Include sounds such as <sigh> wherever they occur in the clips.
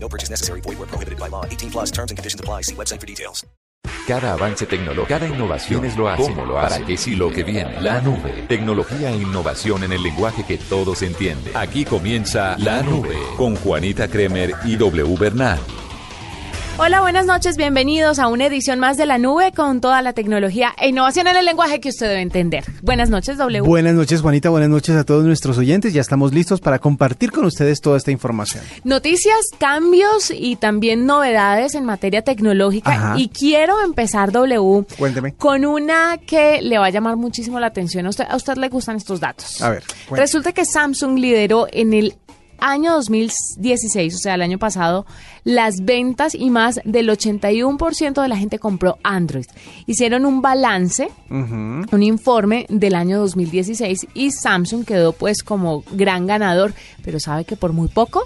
No purchase necessary. Void where prohibited by law. 18 plus terms and conditions apply. See website for details. Cada avance tecnológico, cada innovación es lo hace, cómo lo hace, para qué sí lo que viene. La nube. Tecnología e innovación en el lenguaje que todos entienden. Aquí comienza La Nube con Juanita Kremer y W Bernal. Hola, buenas noches, bienvenidos a una edición más de La Nube con toda la tecnología e innovación en el lenguaje que usted debe entender. Buenas noches, W. Buenas noches, Juanita, buenas noches a todos nuestros oyentes. Ya estamos listos para compartir con ustedes toda esta información. Noticias, cambios y también novedades en materia tecnológica. Ajá. Y quiero empezar, W, Cuénteme. con una que le va a llamar muchísimo la atención. A usted, a usted le gustan estos datos. A ver. Resulta que Samsung lideró en el año 2016, o sea, el año pasado, las ventas y más del 81% de la gente compró Android. Hicieron un balance, un informe del año 2016 y Samsung quedó pues como gran ganador, pero sabe que por muy poco.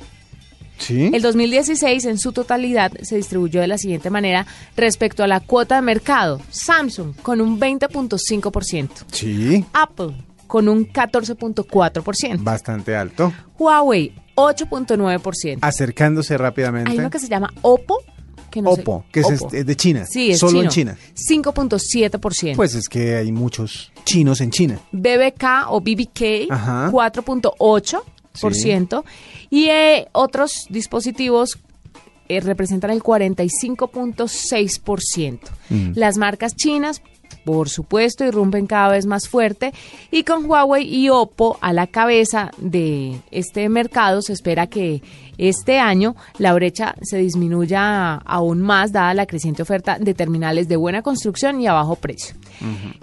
¿Sí? El 2016 en su totalidad se distribuyó de la siguiente manera respecto a la cuota de mercado. Samsung con un 20.5%, Sí, Apple con un 14.4%, bastante alto. Huawei 8.9%. Acercándose rápidamente. Hay uno que se llama Oppo. Que no sé- Oppo, que es, Oppo. este- es de China. Sí, es Solo en. China. 5.7%. Pues es que hay muchos chinos en China. BBK o BBK, Ajá. 4.8%. Y eh, otros dispositivos eh, representan el 45.6%. Mm. Las marcas chinas, por supuesto, irrumpen cada vez más fuerte. Y con Huawei y Oppo a la cabeza de este mercado, se espera que este año la brecha se disminuya aún más, dada la creciente oferta de terminales de buena construcción y a bajo precio.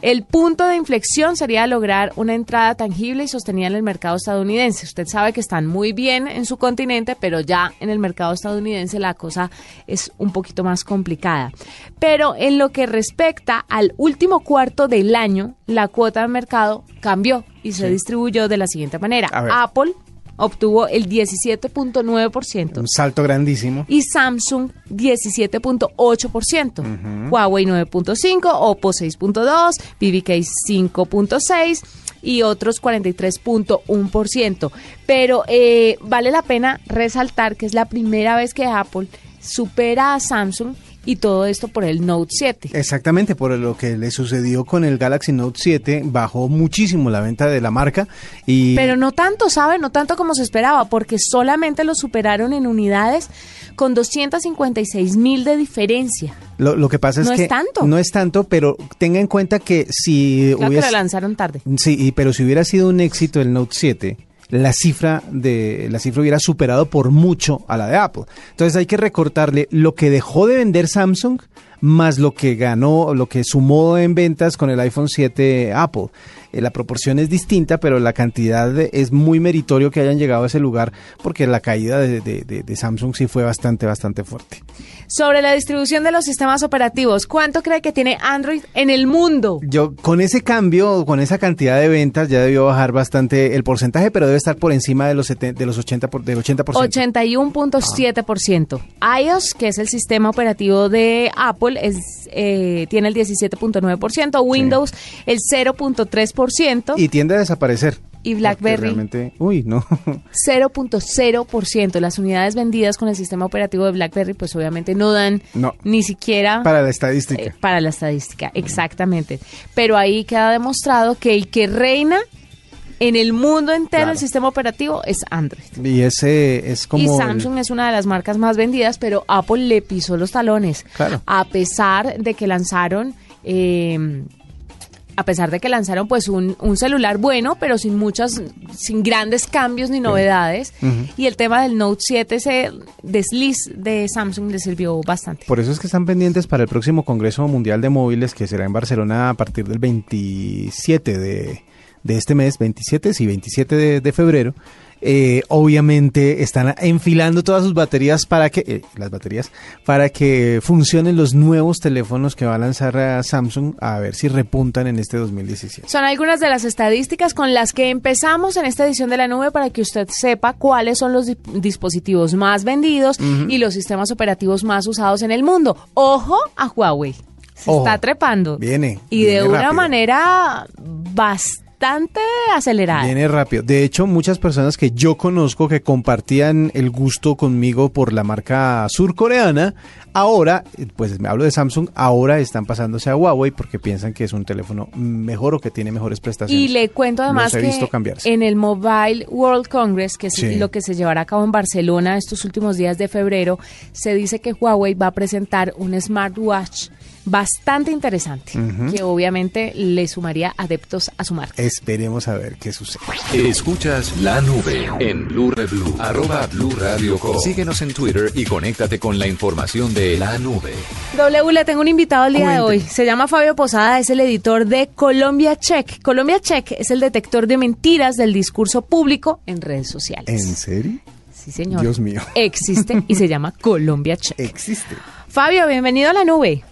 El punto de inflexión sería lograr una entrada tangible y sostenida en el mercado estadounidense. Usted sabe que están muy bien en su continente, pero ya en el mercado estadounidense la cosa es un poquito más complicada. Pero en lo que respecta al último cuarto del año, la cuota de mercado cambió y se distribuyó de la siguiente manera. Apple obtuvo el 17.9%. Un salto grandísimo. y Samsung 17.8%, Huawei 9.5%, Oppo 6.2%, BBK 5.6% y otros 43.1%. Pero eh, vale la pena resaltar que es la primera vez que Apple supera a Samsung y todo esto por el Note 7. Exactamente, por lo que le sucedió con el Galaxy Note 7, bajó muchísimo la venta de la marca y Pero no tanto, ¿sabe? No tanto como se esperaba, porque solamente lo superaron en unidades con 256 mil de diferencia. lo, lo que pasa es No es que tanto. no es tanto, pero tenga en cuenta que si Claro que hubiese lo lanzaron tarde. Sí, pero si hubiera sido un éxito el Note 7, la cifra de la cifra hubiera superado por mucho a la de Apple. Entonces hay que recortarle lo que dejó de vender Samsung más lo que ganó, lo que sumó en ventas con el iPhone 7 Apple. Eh, la proporción es distinta, pero la cantidad de- es muy meritorio que hayan llegado a ese lugar porque la caída de, de- de- de Samsung sí fue bastante, bastante fuerte. Sobre la distribución de los sistemas operativos, ¿cuánto cree que tiene Android en el mundo? Yo con ese cambio, con esa cantidad de ventas, ya debió bajar bastante el porcentaje, pero debe estar por encima de los, 70 de los 80 por, del 80%. 81.7%. iOS, que es el sistema operativo de Apple, es, eh, tiene el 17.9%, Windows el 0.3% Y tiende a desaparecer. Y BlackBerry. Realmente, uy, no. <laughs> 0.0%. Las unidades vendidas con el sistema operativo de BlackBerry, pues obviamente no dan No. ni siquiera Para la estadística. eh, para la estadística, exactamente. Pero ahí queda demostrado que el que reina en el mundo entero Claro. el sistema operativo es Android. y ese es como. y el- Samsung es una de las marcas más vendidas, pero Apple le pisó los talones. Claro. A pesar de que lanzaron, eh, a pesar de que lanzaron pues un, un celular bueno, pero sin muchas, sin grandes cambios ni novedades. Y el tema del Note 7, ese desliz de Samsung le sirvió bastante. Por eso es que están pendientes para el próximo Congreso Mundial de Móviles que será en Barcelona a partir del 27 de, de este mes, 27, sí, 27 de, de febrero. eh, obviamente están enfilando todas sus baterías para que eh, las baterías para que funcionen los nuevos teléfonos que va a lanzar a Samsung a ver si repuntan en este 2017. Son algunas de las estadísticas con las que empezamos en esta edición de la nube para que usted sepa cuáles son los di- dispositivos más vendidos y los sistemas operativos más usados en el mundo. Ojo a Huawei. Se Ojo. está trepando. Viene, Y de una rápido. manera bastante acelerada. Viene rápido. De hecho, muchas personas que yo conozco que compartían el gusto conmigo por la marca surcoreana, ahora, pues me hablo de Samsung, ahora están pasándose a Huawei porque piensan que es un teléfono mejor o que tiene mejores prestaciones. Y le cuento además visto que cambiarse. en el Mobile World Congress, que es Sí. lo que se llevará a cabo en Barcelona estos últimos días de febrero, se dice que Huawei va a presentar un smartwatch bastante interesante, que obviamente le sumaría adeptos a su marca. Esperemos a ver qué sucede. Escuchas la nube en Blue Blue, arroba Blue Radio Co. Síguenos en Twitter y conéctate con la información de la nube. W, le tengo un invitado el día de hoy. Se llama Fabio Posada, es el editor de Colombia Check. Colombia Check es el detector de mentiras del discurso público en redes sociales. ¿En serio? Sí, señor. Dios mío. Existe y se llama Colombia <laughs> Check. Existe. Fabio, bienvenido a la nube.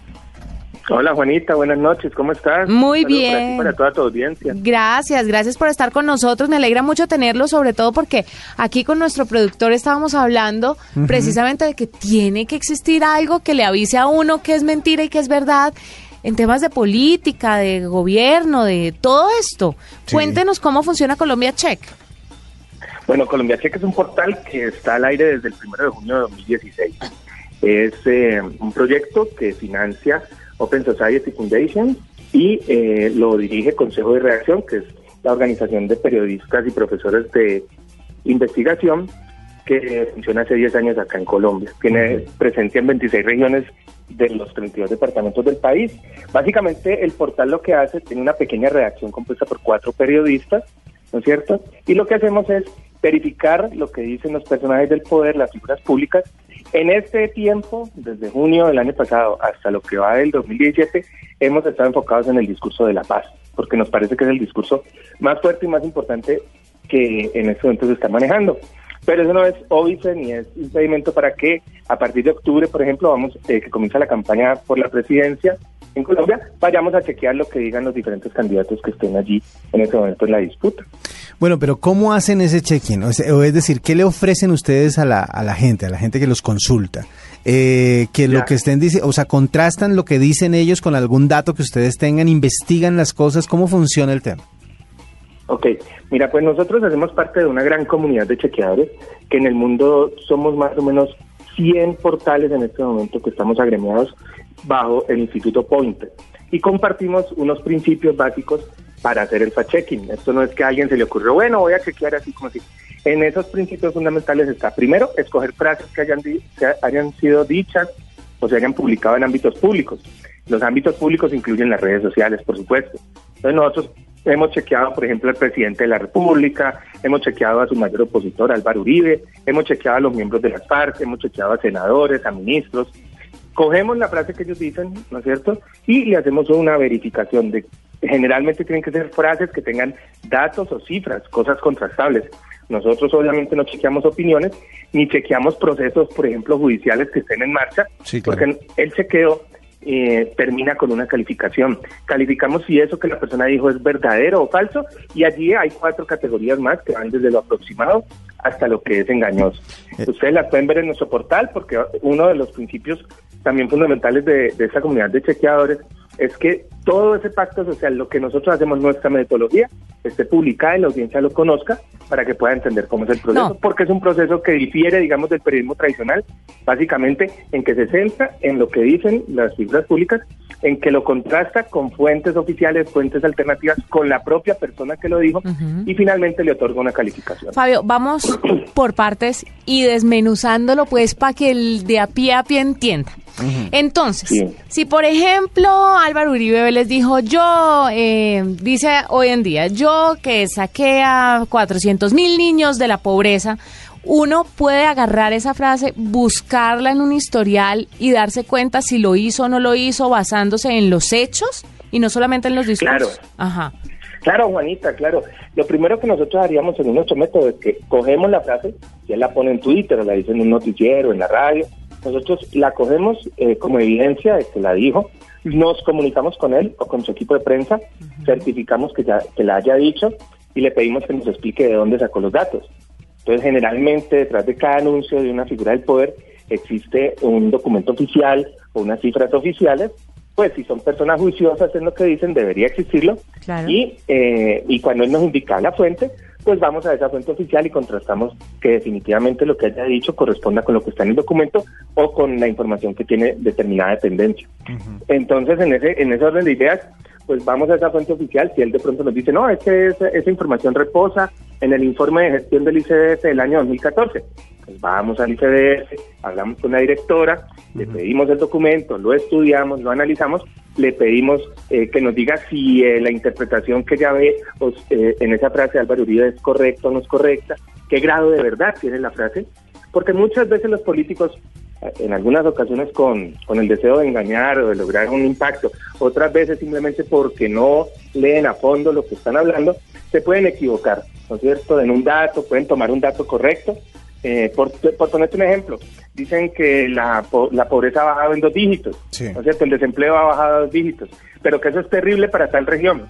Hola Juanita, buenas noches, ¿cómo estás? Muy Saludos bien. Para, ti, para toda tu audiencia. Gracias, gracias por estar con nosotros. Me alegra mucho tenerlo, sobre todo porque aquí con nuestro productor estábamos hablando precisamente de que tiene que existir algo que le avise a uno que es mentira y que es verdad en temas de política, de gobierno, de todo esto. Sí. Cuéntenos cómo funciona Colombia Check. Bueno, Colombia Check es un portal que está al aire desde el 1 de junio de 2016. Es eh, un proyecto que financia Open Society Foundation y eh, lo dirige Consejo de Reacción, que es la organización de periodistas y profesores de investigación que funciona hace 10 años acá en Colombia. Tiene presencia en 26 regiones de los 32 departamentos del país. Básicamente el portal lo que hace, tiene una pequeña redacción compuesta por cuatro periodistas, ¿no es cierto? Y lo que hacemos es verificar lo que dicen los personajes del poder, las figuras públicas. En este tiempo, desde junio del año pasado hasta lo que va del 2017, hemos estado enfocados en el discurso de la paz, porque nos parece que es el discurso más fuerte y más importante que en este momento se está manejando. Pero eso no es óbice ni es impedimento para que a partir de octubre, por ejemplo, vamos eh, que comienza la campaña por la presidencia en Colombia, vayamos a chequear lo que digan los diferentes candidatos que estén allí en este momento en la disputa. Bueno, pero ¿cómo hacen ese check-in? O, sea, o es decir, ¿qué le ofrecen ustedes a la, a la gente, a la gente que los consulta? Eh, que lo Ya. que estén diciendo, o sea, contrastan lo que dicen ellos con algún dato que ustedes tengan, investigan las cosas, ¿cómo funciona el tema? Ok, mira, pues nosotros hacemos parte de una gran comunidad de chequeadores, que en el mundo somos más o menos 100 portales en este momento que estamos agremiados bajo el Instituto Pointer y compartimos unos principios básicos para hacer el fact-checking. Esto no es que a alguien se le ocurrió, bueno, voy a chequear así como así. En esos principios fundamentales está, primero, escoger frases que hayan, que hayan sido dichas o se hayan publicado en ámbitos públicos. Los ámbitos públicos incluyen las redes sociales, por supuesto. Entonces nosotros hemos chequeado, por ejemplo, al presidente de la República, hemos chequeado a su mayor opositor, Álvaro Uribe, hemos chequeado a los miembros de las FARC, hemos chequeado a senadores, a ministros. Cogemos la frase que ellos dicen, ¿no es cierto? Y le hacemos una verificación de generalmente tienen que ser frases que tengan datos o cifras, cosas contrastables. Nosotros obviamente no chequeamos opiniones ni chequeamos procesos, por ejemplo, judiciales que estén en marcha, Sí, claro. porque el chequeo eh, termina con una calificación. Calificamos si eso que la persona dijo es verdadero o falso y allí hay cuatro categorías más que van desde lo aproximado hasta lo que es engañoso. Eh. Ustedes las pueden ver en nuestro portal porque uno de los principios también fundamentales de, de esta comunidad de chequeadores es que todo ese pacto social, lo que nosotros hacemos, nuestra metodología, esté publicada y la audiencia lo conozca para que pueda entender cómo es el proceso, No. porque es un proceso que difiere, digamos, del periodismo tradicional, básicamente en que se centra en lo que dicen las figuras públicas, en que lo contrasta con fuentes oficiales, fuentes alternativas, con la propia persona que lo dijo, Ujú. y finalmente le otorga una calificación. Fabio, vamos <clears throat> por partes y desmenuzándolo pues para que el de a pie a pie entienda. Entonces, Sí. si por ejemplo Álvaro Uribe les dijo, yo, eh, dice hoy en día, yo que saqué a 400 mil niños de la pobreza, uno puede agarrar esa frase, buscarla en un historial y darse cuenta si lo hizo o no lo hizo basándose en los hechos y no solamente en los discursos. Claro. Ajá. Claro, Juanita, claro. Lo primero que nosotros haríamos en nuestro método es que cogemos la frase, ya la pone en Twitter o la dice en un noticiero, en la radio, nosotros la cogemos eh, como evidencia de que la dijo, nos comunicamos con él o con su equipo de prensa, certificamos que, ya, que la haya dicho y le pedimos que nos explique de dónde sacó los datos. Entonces, generalmente detrás de cada anuncio de una figura del poder existe un documento oficial o unas cifras oficiales pues si son personas juiciosas en lo que dicen, debería existirlo. Y, eh, y cuando él nos indica la fuente, pues vamos a esa fuente oficial y contrastamos que definitivamente lo que haya dicho corresponda con lo que está en el documento o con la información que tiene determinada dependencia. Entonces, en ese, en ese orden de ideas, pues vamos a esa fuente oficial. Si él de pronto nos dice, no, es que esa, esa información reposa en el informe de gestión del ICDF del año 2014 pues vamos al ICDF, hablamos con la directora, le pedimos el documento, lo estudiamos, lo analizamos, le pedimos eh, que nos diga si eh, la interpretación que ya ve pues, eh, en esa frase de Álvaro Uribe es correcta o no es correcta, qué grado de verdad tiene la frase, porque muchas veces los políticos, en algunas ocasiones con, con el deseo de engañar o de lograr un impacto, otras veces simplemente porque no leen a fondo lo que están hablando, se pueden equivocar, ¿no es cierto? En un dato, pueden tomar un dato correcto eh, por, por ponerte un ejemplo, dicen que la, la pobreza ha bajado en dos dígitos, ¿no es cierto? El desempleo ha bajado a dos dígitos, pero que eso es terrible para tal región.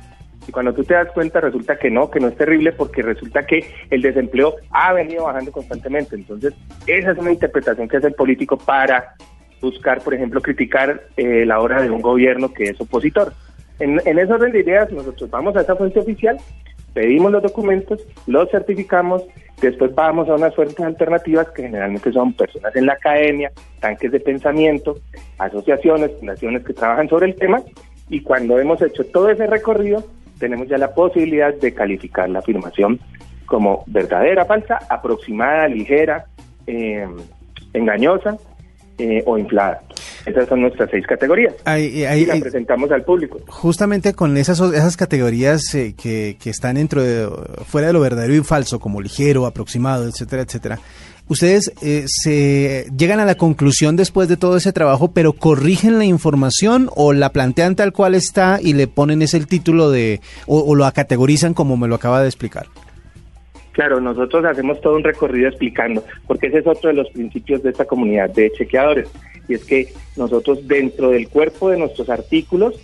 Y cuando tú te das cuenta resulta que no, que no es terrible porque resulta que el desempleo ha venido bajando constantemente. Entonces, esa es una interpretación que hace el político para buscar, por ejemplo, criticar eh, la obra de un gobierno que es opositor. En, en ese orden de ideas, nosotros vamos a esa fuente oficial, pedimos los documentos, los certificamos Después vamos a unas fuentes alternativas que generalmente son personas en la academia, tanques de pensamiento, asociaciones, fundaciones que trabajan sobre el tema y cuando hemos hecho todo ese recorrido tenemos ya la posibilidad de calificar la afirmación como verdadera, falsa, aproximada, ligera, eh, engañosa eh, o inflada. Esas son nuestras seis categorías. y las presentamos al público. Justamente con esas, esas categorías eh, que, están dentro de, fuera de lo verdadero y falso, como ligero, aproximado, etcétera, etcétera. Ustedes eh, se llegan a la conclusión después de todo ese trabajo, pero corrigen la información o la plantean tal cual está y le ponen ese el título de o, o lo categorizan como me lo acaba de explicar. Claro, nosotros hacemos todo un recorrido explicando, porque ese es otro de los principios de esta comunidad de chequeadores y es que nosotros dentro del cuerpo de nuestros artículos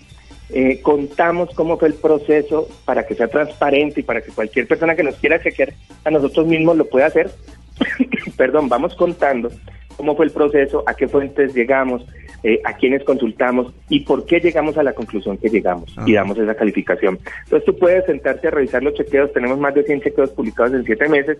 eh, contamos cómo fue el proceso para que sea transparente y para que cualquier persona que nos quiera chequear a nosotros mismos lo pueda hacer. <coughs> Perdón, vamos contando cómo fue el proceso, a qué fuentes llegamos, eh, a quiénes consultamos y por qué llegamos a la conclusión que llegamos y damos esa calificación. Entonces tú puedes sentarte a revisar los chequeos, tenemos más de 100 chequeos publicados en siete meses,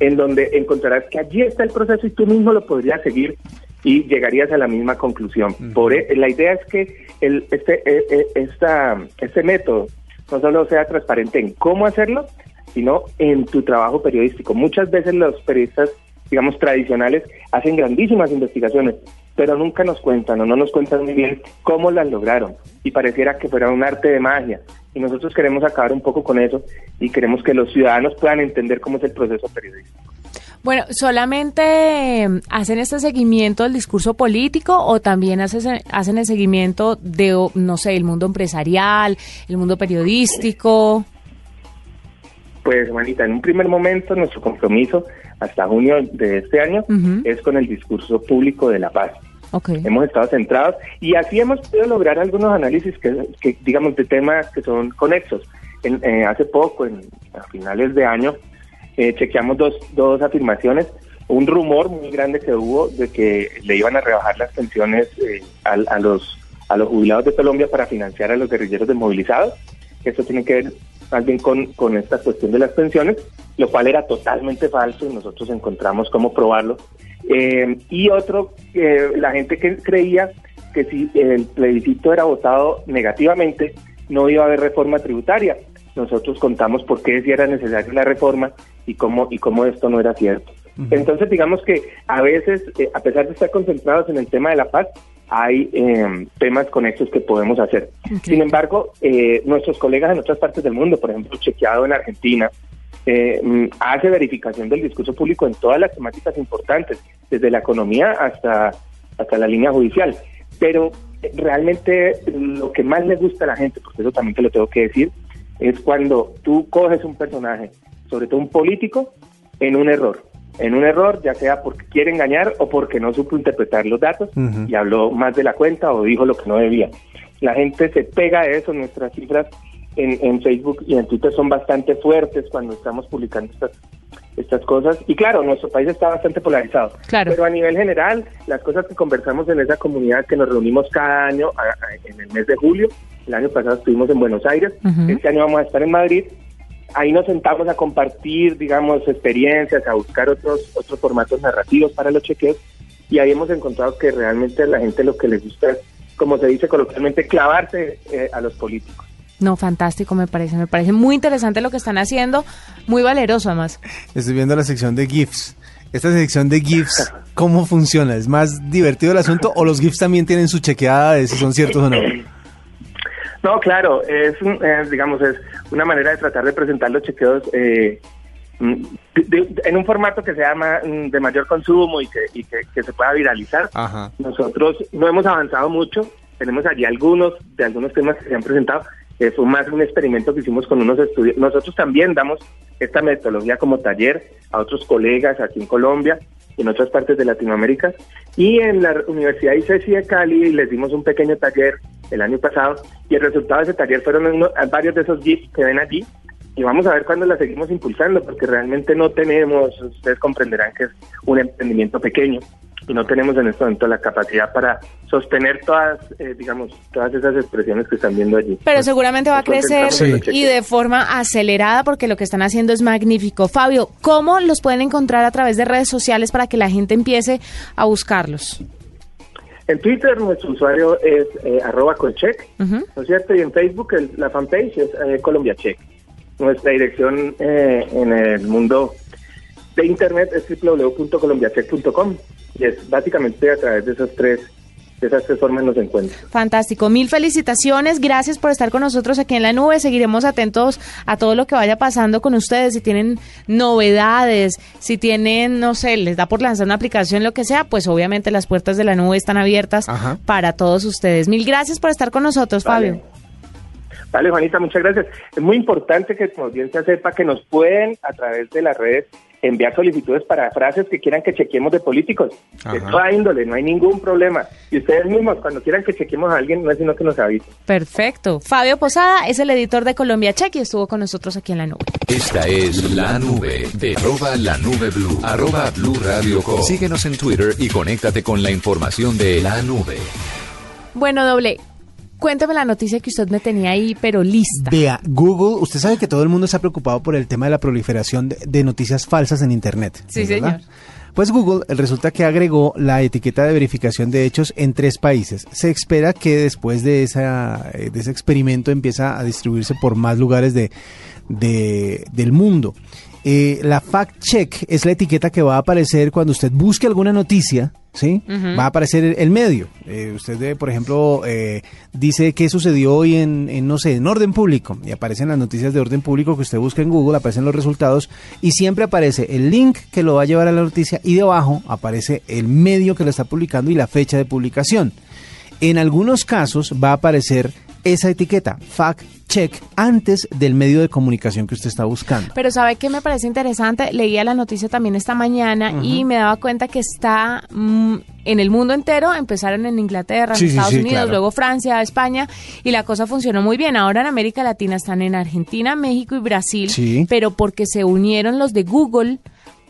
en donde encontrarás que allí está el proceso y tú mismo lo podrías seguir y llegarías a la misma conclusión. Por e, la idea es que el, este, e, e, esta, este método no solo sea transparente en cómo hacerlo, sino en tu trabajo periodístico. Muchas veces los periodistas, digamos, tradicionales hacen grandísimas investigaciones, pero nunca nos cuentan o no nos cuentan muy bien cómo las lograron y pareciera que fuera un arte de magia. Y nosotros queremos acabar un poco con eso y queremos que los ciudadanos puedan entender cómo es el proceso periodístico. Bueno, ¿solamente em, hacen este seguimiento del discurso político o también hacen el seguimiento de, no sé, el mundo empresarial, el mundo periodístico? Pues, Juanita, en un primer momento nuestro compromiso hasta junio de este año es con el discurso público de la paz. Hemos estado centrados y así hemos podido lograr algunos análisis que, digamos, de temas que son conexos. En, eh, hace poco, en, a finales de año, eh, chequeamos dos, dos afirmaciones. Un rumor muy grande que hubo de que le iban a rebajar las pensiones eh, a, los, a los jubilados de Colombia para financiar a los guerrilleros desmovilizados. Eso tiene que ver más bien con, con esta cuestión de las pensiones, lo cual era totalmente falso y nosotros encontramos cómo probarlo. Eh, y otro, la gente que creía que si el plebiscito era votado negativamente, no iba a haber reforma tributaria nosotros contamos por qué si era necesaria la reforma y cómo, y cómo esto no era cierto. Entonces, digamos que a veces, eh, a pesar de estar concentrados en el tema de la paz, hay eh, temas conexos que podemos hacer. Sin embargo, eh, nuestros colegas en otras partes del mundo, por ejemplo, Chequeado en Argentina, eh, mm, hace verificación del discurso público en todas las temáticas importantes, desde la economía hasta, hasta la línea judicial. Pero realmente lo que más le gusta a la gente, porque eso también te lo tengo que decir, es cuando tú coges un personaje, sobre todo un político, en un error. En un error, ya sea porque quiere engañar o porque no supo interpretar los datos y habló más de la cuenta o dijo lo que no debía. La gente se pega a eso, nuestras cifras en, en Facebook y en Twitter son bastante fuertes cuando estamos publicando estas estas cosas. Y claro, nuestro país está bastante polarizado. Claro. Pero a nivel general, las cosas que conversamos en esa comunidad que nos reunimos cada año a- a- en el mes de julio, el año pasado estuvimos en Buenos Aires, Ujú. este año vamos a estar en Madrid. Ahí nos sentamos a compartir, digamos, experiencias, a buscar otros otros formatos narrativos para los chequeos y ahí hemos encontrado que realmente a la gente lo que les gusta es, como se dice coloquialmente, clavarse eh, a los políticos. No, fantástico, me parece. Me parece muy interesante lo que están haciendo. Muy valeroso, además. Estoy viendo la sección de GIFs. Esta sección de GIFs, ¿cómo funciona? ¿Es más divertido el asunto o los GIFs también tienen su chequeada de si son ciertos o no? <coughs> No, claro, es, un- es, digamos, es una manera de tratar de presentar los chequeos eh, mm, de- de- en un formato que sea ma- mm, de mayor consumo y que, y que, que se pueda viralizar. Ajá. Nosotros no hemos avanzado mucho, tenemos allí algunos de algunos temas que se han presentado. Eh, fue más un experimento que hicimos con unos estudios. Nosotros también damos esta metodología como taller a otros colegas aquí en Colombia y en otras partes de Latinoamérica. Y en la Universidad ICESI de Cali les dimos un pequeño taller el año pasado y el resultado de ese taller fueron varios de esos GIFs que ven allí y vamos a ver cuándo la seguimos impulsando porque realmente no tenemos, ustedes comprenderán que es un emprendimiento pequeño y no tenemos en este momento la capacidad para sostener todas, eh, digamos, todas esas expresiones que están viendo allí. Pero seguramente va a Nos crecer y de forma acelerada porque lo que están haciendo es magnífico. Fabio, ¿cómo los pueden encontrar a través de redes sociales para que la gente empiece a buscarlos? En Twitter nuestro usuario es eh, arroba colcheck. ¿no es cierto? Y en Facebook el- la fanpage es eh, Colombia Check. Nuestra dirección eh, en el mundo de Internet es www.colombiacheck.com y es básicamente a través de esas tres, esas tres formas nos encuentran. Fantástico, mil felicitaciones, gracias por estar con nosotros aquí en la nube, seguiremos atentos a todo lo que vaya pasando con ustedes, si tienen novedades, si tienen, no sé, les da por lanzar una aplicación, lo que sea, pues obviamente las puertas de la nube están abiertas Ajá. para todos ustedes. Mil gracias por estar con nosotros, Vale. Fabio. Vale, Juanita, muchas gracias. Es muy importante que tu audiencia sepa que nos pueden, a través de las redes, enviar solicitudes para frases que quieran que chequemos de políticos. De Ajá. toda índole, no hay ningún problema. Y ustedes mismos, cuando quieran que chequemos a alguien, no es sino que nos avisen. Perfecto. Fabio Posada es el editor de Colombia Check y estuvo con nosotros aquí en la nube. Esta es la nube de arroba la nube blue. Arroba blue radio com. Síguenos en Twitter y conéctate con la información de la nube. Bueno, doble, cuéntame la noticia que usted me tenía ahí, pero lista. Vea, Google, usted sabe que todo el mundo está preocupado por el tema de la proliferación de, de noticias falsas en Internet. Sí, ¿verdad? señor. Pues Google resulta que agregó la etiqueta de verificación de hechos en tres países. Se espera que después de, esa, eh, de ese experimento empieza a distribuirse por más lugares de, de- del mundo. Eh, la fact check es la etiqueta que va a aparecer cuando usted busque alguna noticia, ¿sí? Va a aparecer el, medio. Eh, usted, por ejemplo, eh, dice qué sucedió hoy en, en, no sé, en orden público y aparecen las noticias de orden público que usted busca en Google, aparecen los resultados y siempre aparece el link que lo va a llevar a la noticia y debajo aparece el medio que lo está publicando y la fecha de publicación. En algunos casos va a aparecer esa etiqueta, fact check, antes del medio de comunicación que usted está buscando. Pero ¿sabe qué me parece interesante? Leía la noticia también esta mañana y me daba cuenta que está mm, en el mundo entero. Empezaron en Inglaterra, Sí, Estados sí, Unidos, claro. luego Francia, España y la cosa funcionó muy bien. Ahora en América Latina están en Argentina, México y Brasil, Sí. pero porque se unieron los de Google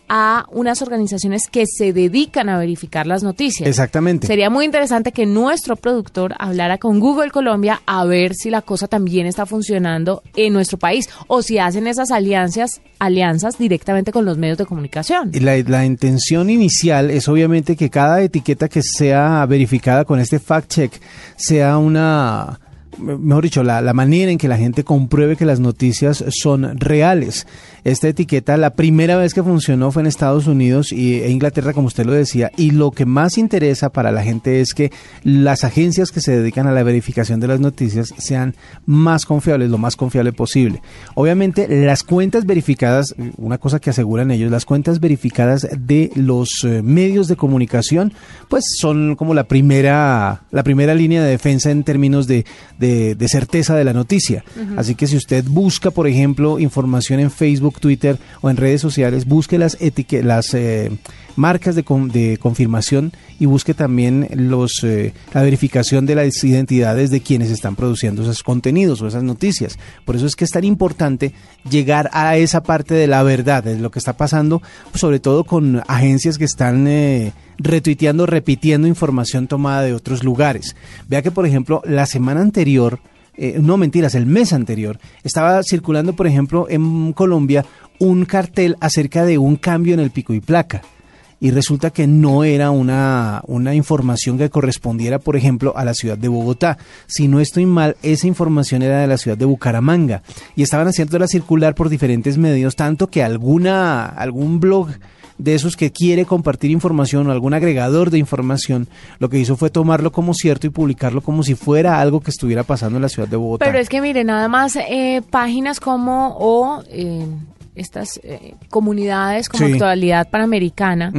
a unas organizaciones que se dedican a verificar las noticias. Exactamente. Sería muy interesante que nuestro productor hablara con Google Colombia a ver si la cosa también está funcionando en nuestro país o si hacen esas alianzas, alianzas directamente con los medios de comunicación. La, la intención inicial es obviamente que cada etiqueta que sea verificada con este fact check sea una, mejor dicho, la, la manera en que la gente compruebe que las noticias son reales. Esta etiqueta, la primera vez que funcionó fue en Estados Unidos e Inglaterra, como usted lo decía, y lo que más interesa para la gente es que las agencias que se dedican a la verificación de las noticias sean más confiables, lo más confiable posible. Obviamente, las cuentas verificadas, una cosa que aseguran ellos, las cuentas verificadas de los eh, medios de comunicación, pues son como la primera, la primera línea de defensa en términos de de, de certeza de la noticia. Así que si usted busca, por ejemplo, información en Facebook, Twitter o en redes sociales, busque las, las eh, marcas de, con- de confirmación y busque también los, eh, la verificación de las identidades de quienes están produciendo esos contenidos o esas noticias. Por eso es que es tan importante llegar a esa parte de la verdad, de lo que está pasando, sobre todo con agencias que están eh, retuiteando, repitiendo información tomada de otros lugares. Vea que, por ejemplo, la semana anterior, eh, no mentiras, el mes anterior, estaba circulando, por ejemplo, en Colombia un cartel acerca de un cambio en el pico y placa. Y resulta que no era una, una información que correspondiera, por ejemplo, a la ciudad de Bogotá. Si no estoy mal, esa información era de la ciudad de Bucaramanga. Y estaban haciéndola circular por diferentes medios, tanto que alguna, algún blog de esos que quiere compartir información o algún agregador de información, lo que hizo fue tomarlo como cierto y publicarlo como si fuera algo que estuviera pasando en la ciudad de Bogotá. Pero es que mire, nada más eh, páginas como o eh, estas eh, comunidades como Sí. Actualidad Panamericana,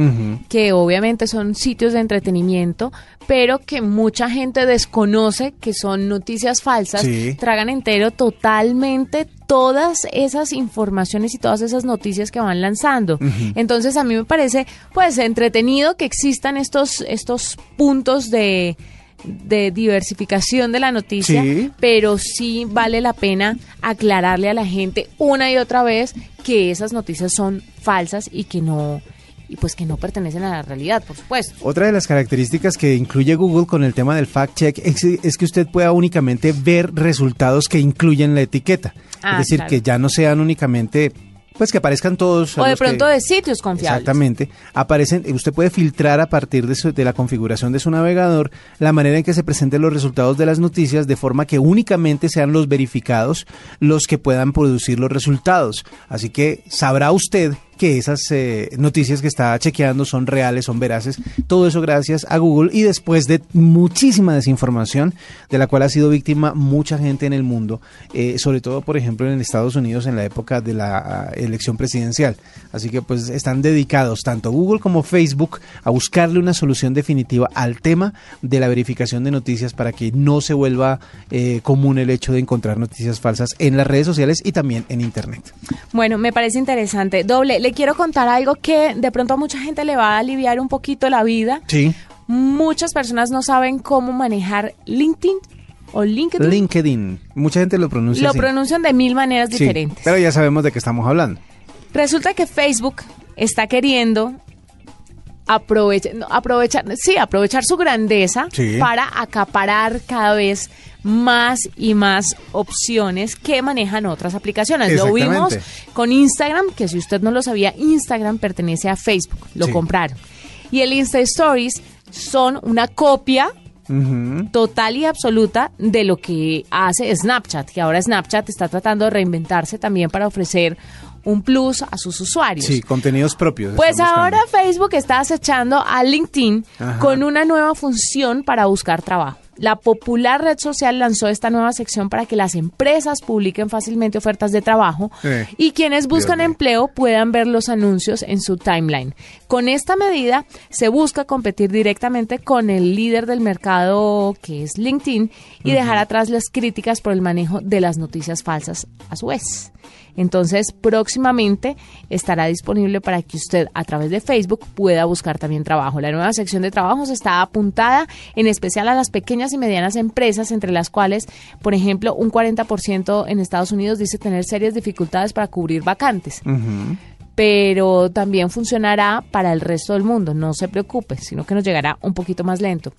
que obviamente son sitios de entretenimiento, pero que mucha gente desconoce que son noticias falsas, Sí. tragan entero totalmente todas esas informaciones y todas esas noticias que van lanzando. Entonces a mí me parece pues entretenido que existan estos estos puntos de de diversificación de la noticia, Sí. pero sí vale la pena aclararle a la gente una y otra vez que esas noticias son falsas y que no y pues que no pertenecen a la realidad, por supuesto. Otra de las características que incluye Google con el tema del fact check es, es que usted pueda únicamente ver resultados que incluyen la etiqueta. Ah, es decir, claro. que ya no sean únicamente, pues que aparezcan todos. O de que- pronto de sitios confiables. Exactamente. Aparecen, usted puede filtrar a partir de, su- de la configuración de su navegador la manera en que se presenten los resultados de las noticias de forma que únicamente sean los verificados los que puedan producir los resultados. Así que sabrá usted que esas eh, noticias que está chequeando son reales, son veraces. Todo eso gracias a Google y después de muchísima desinformación de la cual ha sido víctima mucha gente en el mundo, eh, sobre todo por ejemplo en Estados Unidos en la época de la ah, elección presidencial. Así que pues están dedicados tanto Google como Facebook a buscarle una solución definitiva al tema de la verificación de noticias para que no se vuelva eh, común el hecho de encontrar noticias falsas en las redes sociales y también en Internet. Bueno, me parece interesante. Doble, quiero contar algo que de pronto a mucha gente le va a aliviar un poquito la vida. Sí. Muchas personas no saben cómo manejar LinkedIn o LinkedIn. LinkedIn. Mucha gente lo pronuncia Lo así. pronuncian de mil maneras Sí, diferentes. pero ya sabemos de qué estamos hablando. Resulta que Facebook está queriendo aprovechar, aprovechar, sí, aprovechar su grandeza Sí. para acaparar cada vez más y más opciones que manejan otras aplicaciones. Lo vimos con Instagram, que si usted no lo sabía, Instagram pertenece a Facebook, lo Sí. compraron. Y el Insta Stories son una copia total y absoluta de lo que hace Snapchat, que ahora Snapchat está tratando de reinventarse también para ofrecer un plus a sus usuarios. Sí, contenidos propios. Pues ahora Facebook está acechando a LinkedIn Ajá. con una nueva función para buscar trabajo. La popular red social lanzó esta nueva sección para que las empresas publiquen fácilmente ofertas de trabajo Sí. y quienes buscan empleo puedan ver los anuncios en su timeline. Con esta medida se busca competir directamente con el líder del mercado que es LinkedIn y dejar atrás las críticas por el manejo de las noticias falsas a su vez. Entonces, próximamente estará disponible para que usted a través de Facebook pueda buscar también trabajo. La nueva sección de trabajos está apuntada en especial a las pequeñas y medianas empresas, entre las cuales, por ejemplo, un 40% en Estados Unidos dice tener serias dificultades para cubrir vacantes. Pero también funcionará para el resto del mundo, no se preocupe, sino que nos llegará un poquito más lento.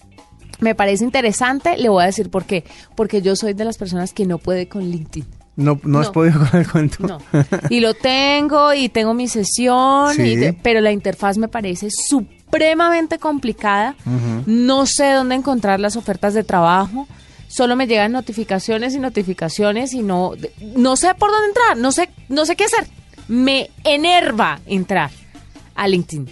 Me parece interesante, le voy a decir por qué. Porque yo soy de las personas que no puede con LinkedIn. No, no, has podido con el cuento. No. Y lo tengo y tengo mi sesión, Sí. y de- pero la interfaz me parece supremamente complicada. No sé dónde encontrar las ofertas de trabajo. Solo me llegan notificaciones y notificaciones y no no sé por dónde entrar, no sé no sé qué hacer. Me enerva entrar a LinkedIn.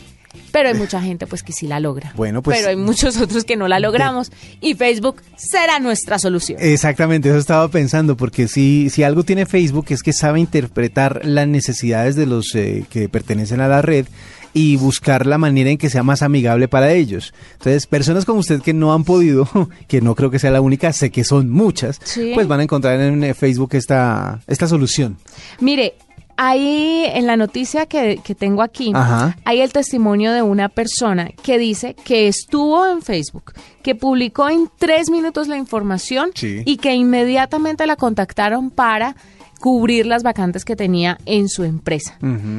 Pero hay mucha gente pues que sí la logra. Bueno, pues- Pero hay muchos <laughs> otros que no la logramos y Facebook será nuestra solución. Exactamente, eso estaba pensando, porque si, si algo tiene Facebook es que sabe interpretar las necesidades de los eh, que pertenecen a la red y buscar la manera en que sea más amigable para ellos. Entonces, personas como usted que no han podido, <laughs> que no creo que sea la única, sé que son muchas, Sí. pues van a encontrar en eh, Facebook esta, esta solución. Mire, ahí en la noticia que, que tengo aquí, Ajá. hay el testimonio de una persona que dice que estuvo en Facebook, que publicó en tres minutos la información Sí. y que inmediatamente la contactaron para cubrir las vacantes que tenía en su empresa.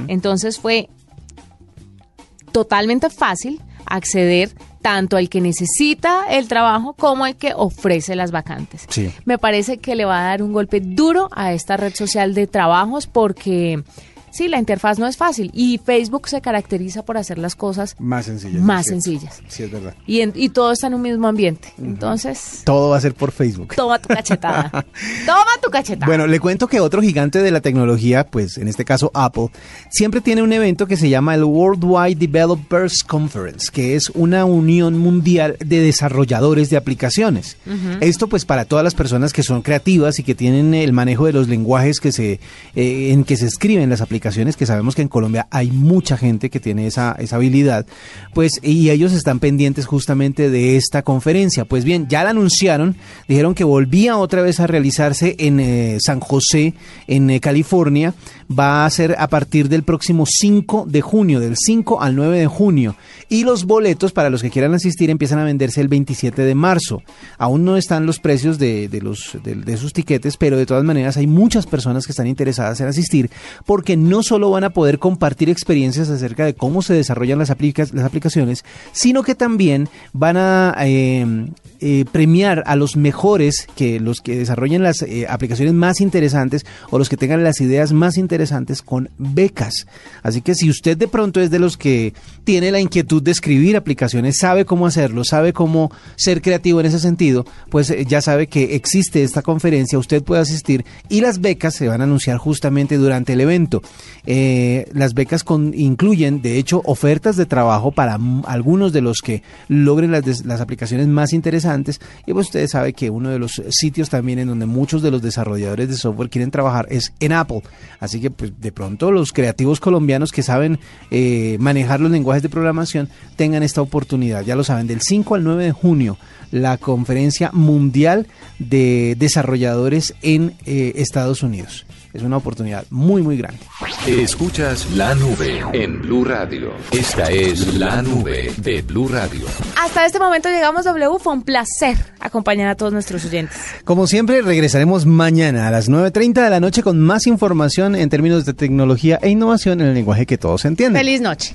Entonces fue totalmente fácil acceder tanto al que necesita el trabajo como al que ofrece las vacantes. Sí. Me parece que le va a dar un golpe duro a esta red social de trabajos porque sí, la interfaz no es fácil y Facebook se caracteriza por hacer las cosas Más sencillas. más sencillas. Sí, es verdad. Y, en- y todo está en un mismo ambiente. Entonces, Todo va a ser por Facebook. toma tu cachetada. <laughs> toma tu cachetada. Bueno, le cuento que otro gigante de la tecnología, pues en este caso Apple, siempre tiene un evento que se llama el Worldwide Developers Conference, que es una unión mundial de desarrolladores de aplicaciones. Esto pues para todas las personas que son creativas y que tienen el manejo de los lenguajes que se eh, en que se escriben las aplicaciones, que sabemos que en Colombia hay mucha gente que tiene esa, esa habilidad, pues y ellos están pendientes justamente de esta conferencia. Pues bien, ya la anunciaron, dijeron que volvía otra vez a realizarse en eh, San José, en eh, California, va a ser a partir del próximo 5 de junio, del 5 al 9 de junio, y los boletos para los que quieran asistir empiezan a venderse el 27 de marzo. Aún no están los precios de, de los, de, sus tiquetes, pero de todas maneras hay muchas personas que están interesadas en asistir porque no solo van a poder compartir experiencias acerca de cómo se desarrollan las, aplica- las aplicaciones, sino que también van a eh, eh, premiar a los mejores, que los que desarrollen las eh, aplicaciones más interesantes o los que tengan las ideas más interesantes con becas. Así que si usted de pronto es de los que tiene la inquietud de escribir aplicaciones, sabe cómo hacerlo, sabe cómo ser creativo en ese sentido, pues eh, ya sabe que existe esta conferencia, usted puede asistir y las becas se van a anunciar justamente durante el evento. Eh, las becas con- incluyen, de hecho, ofertas de trabajo para algunos de los que logren las, las aplicaciones más interesantes. Y pues usted sabe que uno de los sitios también en donde muchos de los desarrolladores de software quieren trabajar es en Apple. Así que pues de pronto los creativos colombianos que saben eh, manejar los lenguajes de programación tengan esta oportunidad. Ya lo saben, del 5 al 9 de junio, la conferencia mundial de desarrolladores en eh, Estados Unidos. Es una oportunidad muy, muy grande. Escuchas la nube en Blue Radio. Esta es la nube de Blue Radio. Hasta este momento llegamos W. Fue un placer acompañar a todos nuestros oyentes. Como siempre, regresaremos mañana a las 9.30 de la noche con más información en términos de tecnología e innovación en el lenguaje que todos entienden. Feliz noche.